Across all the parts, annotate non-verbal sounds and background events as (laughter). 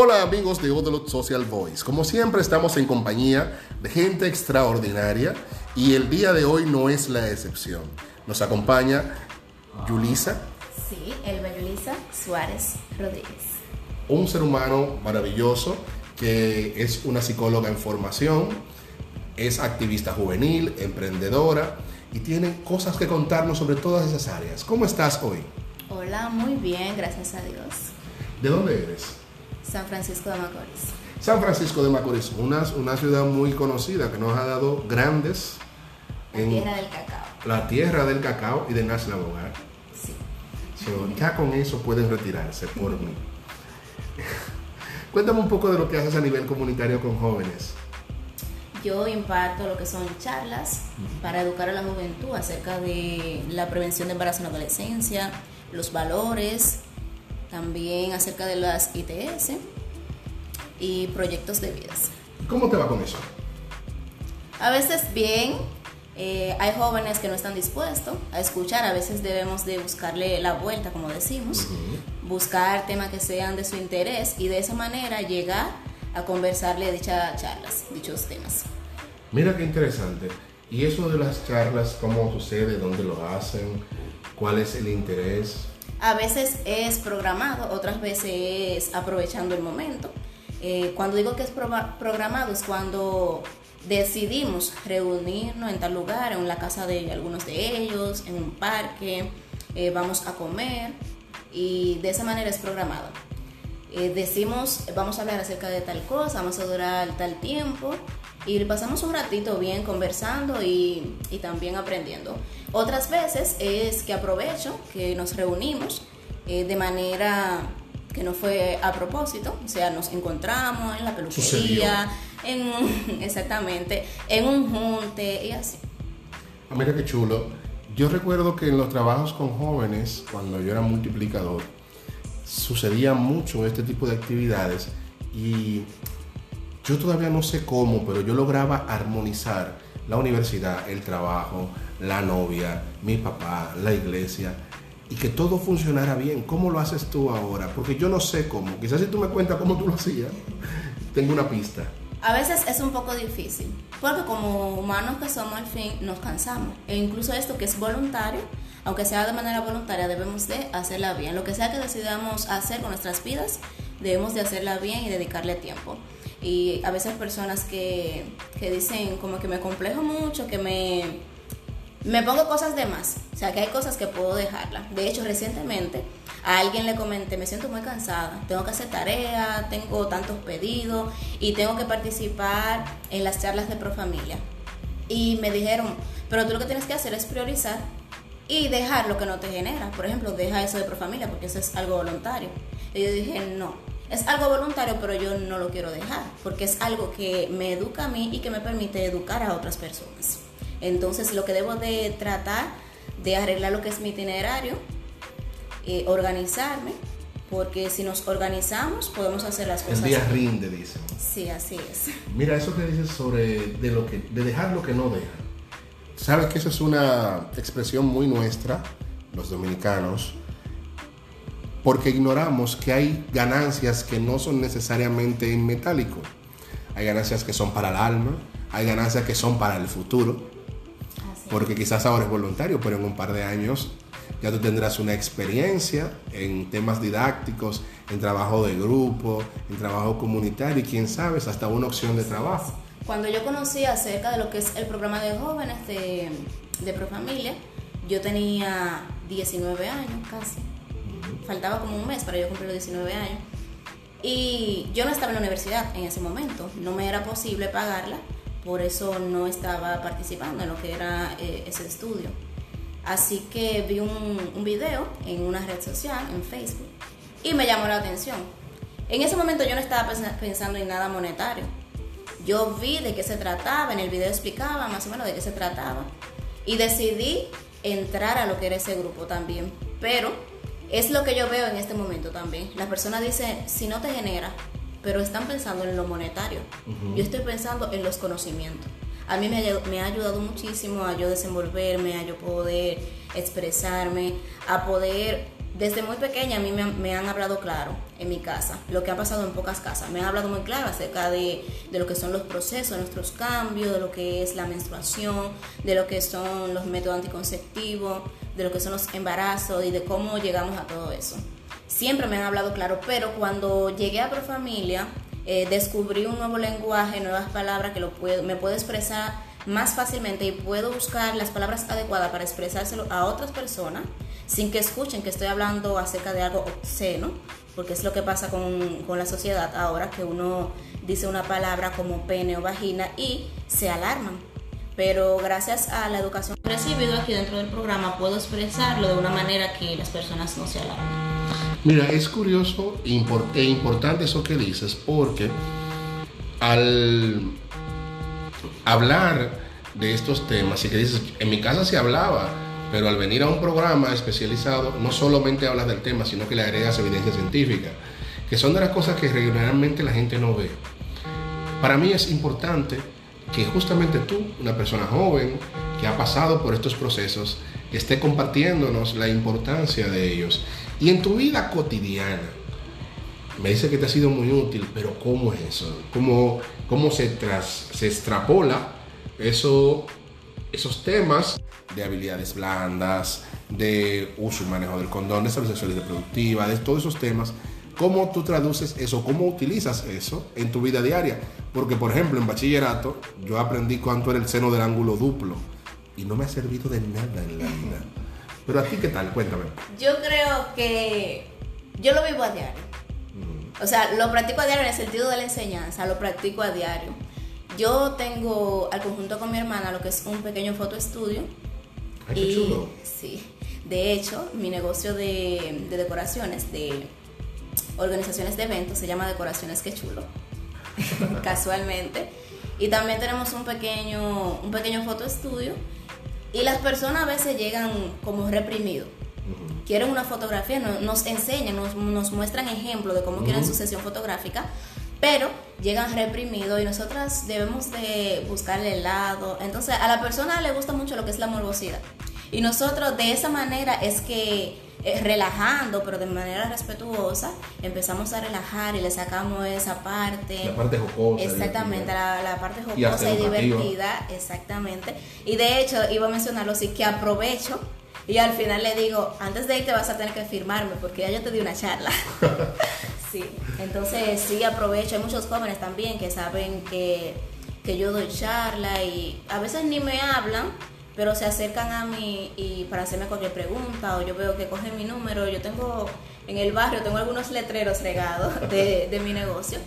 Hola amigos de Odolot Social Voice. Como siempre estamos en compañía de gente extraordinaria y el día de hoy no es la excepción. Nos acompaña Yulisa. Sí, Elba Yulisa Suárez Rodríguez. Un ser humano maravilloso que es una psicóloga en formación, es activista juvenil, emprendedora y tiene cosas que contarnos sobre todas esas áreas. ¿Cómo estás hoy? Hola, muy bien, gracias a Dios. ¿De dónde eres? San Francisco de Macorís. San Francisco de Macorís, una, una ciudad muy conocida que nos ha dado grandes... La tierra del cacao. La tierra del cacao y de Nash Bogar. Sí. So, ya con eso pueden retirarse por mí. (laughs) Cuéntame un poco de lo que haces a nivel comunitario con jóvenes. Yo imparto lo que son charlas para educar a la juventud acerca de la prevención de embarazo en la adolescencia, los valores, también acerca de las ITS y proyectos de vidas. ¿Cómo te va con eso? A veces bien, eh, hay jóvenes que no están dispuestos a escuchar, a veces debemos de buscarle la vuelta, como decimos, buscar temas que sean de su interés y de esa manera llegar a conversarle dichas charlas, dichos temas. Mira qué interesante. ¿Y eso de las charlas, cómo sucede, dónde lo hacen, cuál es el interés? A veces es programado, otras veces es aprovechando el momento. Eh, cuando digo que es programado es cuando decidimos reunirnos en tal lugar, en la casa de algunos de ellos, en un parque, eh, vamos a comer y de esa manera es programado. Eh, decimos, vamos a hablar acerca de tal cosa, vamos a durar tal tiempo y pasamos un ratito bien conversando y, y, también aprendiendo. Otras veces es que aprovecho que nos reunimos eh, de manera que no fue a propósito, o sea, nos encontramos en la peluquería, en, (laughs) exactamente, en un junte y así. Ah, mira qué chulo. Yo recuerdo que en los trabajos con jóvenes, cuando yo era multiplicador, sucedía mucho este tipo de actividades y yo todavía no sé cómo, pero yo lograba armonizar la universidad, el trabajo, la novia, mi papá, la iglesia y que todo funcionara bien. ¿Cómo lo haces tú ahora? Porque yo no sé cómo. Quizás si tú me cuentas cómo tú lo hacías, (laughs) tengo una pista. A veces es un poco difícil, porque como humanos que somos al fin nos cansamos. E incluso esto que es voluntario, aunque sea de manera voluntaria, debemos de hacerla bien. Lo que sea que decidamos hacer con nuestras vidas, debemos de hacerla bien y dedicarle tiempo. Y a veces personas que, que dicen como que me complejo mucho, que me, me pongo cosas de más. O sea, que hay cosas que puedo dejarla. De hecho, recientemente a alguien le comenté, me siento muy cansada, tengo que hacer tarea, tengo tantos pedidos y tengo que participar en las charlas de Profamilia. Y me dijeron, pero tú lo que tienes que hacer es priorizar y dejar lo que no te genera. Por ejemplo, deja eso de Profamilia porque eso es algo voluntario. Y yo dije, no, es algo voluntario, pero yo no lo quiero dejar, porque es algo que me educa a mí y que me permite educar a otras personas. Entonces, lo que debo de tratar de arreglar lo que es mi itinerario, eh, organizarme, porque si nos organizamos podemos hacer las cosas. El día rinde, dicen. Sí, así es. (laughs) Mira, eso que dices sobre de, lo que, de dejar lo que no deja. Sabes que eso es una expresión muy nuestra, los dominicanos, porque ignoramos que hay ganancias que no son necesariamente en metálico. Hay ganancias que son para el alma, hay ganancias que son para el futuro, porque quizás ahora es voluntario, pero en un par de años ya tú tendrás una experiencia en temas didácticos, en trabajo de grupo, en trabajo comunitario y quién sabe, hasta una opción de trabajo. Cuando yo conocí acerca de lo que es el programa de jóvenes de, de Profamilia, yo tenía 19 años casi. Faltaba como un mes para yo cumplir los 19 años. Y yo no estaba en la universidad en ese momento, no me era posible pagarla, por eso no estaba participando en lo que era eh, ese estudio. Así que vi un, un, video en una red social, en Facebook, y me llamó la atención. En ese momento yo no estaba pensando en nada monetario. Yo vi de qué se trataba, en el video explicaba más o menos de qué se trataba, y decidí entrar a lo que era ese grupo también. Pero es lo que yo veo en este momento también. Las personas dicen, si no te genera, pero están pensando en lo monetario. Uh -huh. Yo estoy pensando en los conocimientos. A mí me ha, me ha, ayudado muchísimo a yo desenvolverme, a yo poder expresarme, a poder desde muy pequeña a mí me, han- me han hablado claro en mi casa, lo que ha pasado en pocas casas. Me han hablado muy claro acerca de, de lo que son los procesos, nuestros cambios, de lo que es la menstruación, de lo que son los métodos anticonceptivos, de lo que son los embarazos y de cómo llegamos a todo eso. Siempre me han hablado claro, pero cuando llegué a Profamilia, eh, descubrí un nuevo lenguaje, nuevas palabras que lo puedo, me puedo expresar más fácilmente y puedo buscar las palabras adecuadas para expresárselo a otras personas sin que escuchen que estoy hablando acerca de algo obsceno, porque es lo que pasa con, con la sociedad ahora, que uno dice una palabra como pene o vagina y se alarman. Pero gracias a la educación recibido aquí dentro del programa puedo expresarlo de una manera que las personas no se alarmen. Mira, es curioso e e importante eso que dices, porque al hablar de estos temas, y que dices, en mi casa se hablaba, pero al venir a un programa especializado, no solamente hablas del tema, sino que le agregas evidencia científica, que son de las cosas que regularmente la gente no ve. Para mí es importante que justamente tú, una persona joven que ha pasado por estos procesos, esté compartiéndonos la importancia de ellos. Y en tu vida cotidiana, me dice que te ha sido muy útil, pero ¿cómo es eso? ¿Cómo, cómo se, tras, se extrapola eso, esos temas de habilidades blandas, de uso y manejo del condón, de salud sexual y reproductiva, de todos esos temas? ¿Cómo tú traduces eso? ¿Cómo utilizas eso en tu vida diaria? Porque, por ejemplo, en bachillerato yo aprendí cuánto era el seno del ángulo duplo y no me ha servido de nada en la vida. Pero a ti, ¿qué tal? Cuéntame. Yo creo que yo lo vivo a diario. O sea, lo practico a diario en el sentido de la enseñanza, lo practico a diario. Yo tengo al conjunto con mi hermana lo que es un pequeño fotoestudio. Ay, qué y, chulo. Sí. De hecho, mi negocio de, de decoraciones, de organizaciones de eventos, se llama Decoraciones Que Chulo. (laughs) Casualmente. Y también tenemos un pequeño, un pequeño fotoestudio. Y las personas a veces llegan como reprimidos quieren una fotografía, no- nos enseñan, nos, nos muestran ejemplos de cómo quieren su sesión fotográfica, pero llegan reprimidos y nosotras debemos de buscarle el lado. Entonces a la persona le gusta mucho lo que es la morbosidad. Y nosotros de esa manera es que eh, relajando, pero de manera respetuosa, empezamos a relajar y le sacamos esa parte. La parte jocosa. Exactamente, la, la parte jocosa y, divertida, exactamente. Y de hecho, iba a mencionarlo así, que aprovecho y al final le digo, antes de irte vas a tener que firmarme porque ya yo te di una charla. (laughs) sí, entonces sí aprovecho. Hay muchos jóvenes también que saben que, que yo doy charla y a veces ni me hablan, pero se acercan a mí y para hacerme cualquier pregunta o yo veo que cogen mi número. Yo tengo en el barrio, tengo algunos letreros regados (laughs) de, de mi negocio.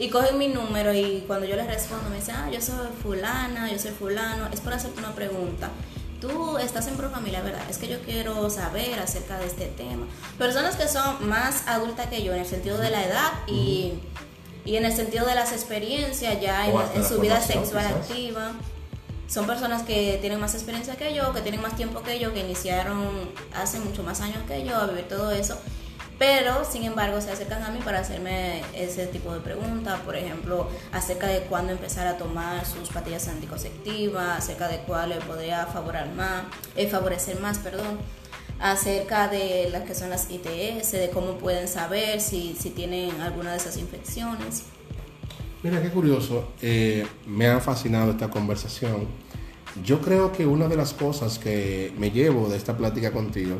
Y cogen mi número y cuando yo les respondo me dicen, ah, yo soy fulana, yo soy fulano, es para hacerte una pregunta. Tú estás en Profamilia, ¿verdad? Es que yo quiero saber acerca de este tema. Personas que son más adultas que yo en el sentido de la edad y, y en el sentido de las experiencias ya en, su vida sexual quizás. activa. Son personas que tienen más experiencia que yo, que tienen más tiempo que yo, que iniciaron hace mucho más años que yo a vivir todo eso. Pero, sin embargo, se acercan a mí para hacerme ese tipo de preguntas, por ejemplo, acerca de cuándo empezar a tomar sus pastillas anticonceptivas, acerca de cuál le podría favorar más, eh, favorecer más, perdón, acerca de las que son las ITS, de cómo pueden saber si, si tienen alguna de esas infecciones. Mira, qué curioso. eh, me ha fascinado esta conversación. Yo creo que una de las cosas que me llevo de esta plática contigo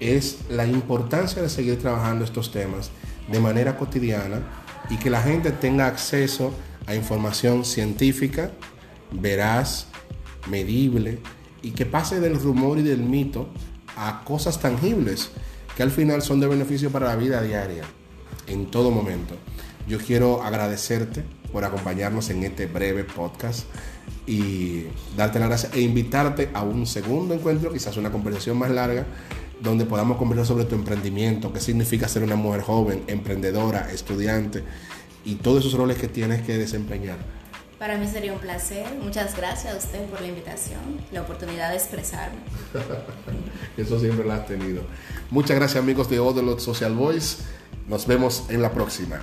es la importancia de seguir trabajando estos temas de manera cotidiana y que la gente tenga acceso a información científica, veraz, medible y que pase del rumor y del mito a cosas tangibles que al final son de beneficio para la vida diaria, en todo momento. Yo quiero agradecerte por acompañarnos en este breve podcast y darte las gracias e invitarte a un segundo encuentro, quizás una conversación más larga, donde podamos conversar sobre tu emprendimiento, qué significa ser una mujer joven, emprendedora, estudiante y todos esos roles que tienes que desempeñar. Para mí sería un placer. Muchas gracias a usted por la invitación, la oportunidad de expresarme. (laughs) Eso siempre lo has tenido. Muchas gracias amigos de Odelot Social Voice. Nos vemos en la próxima.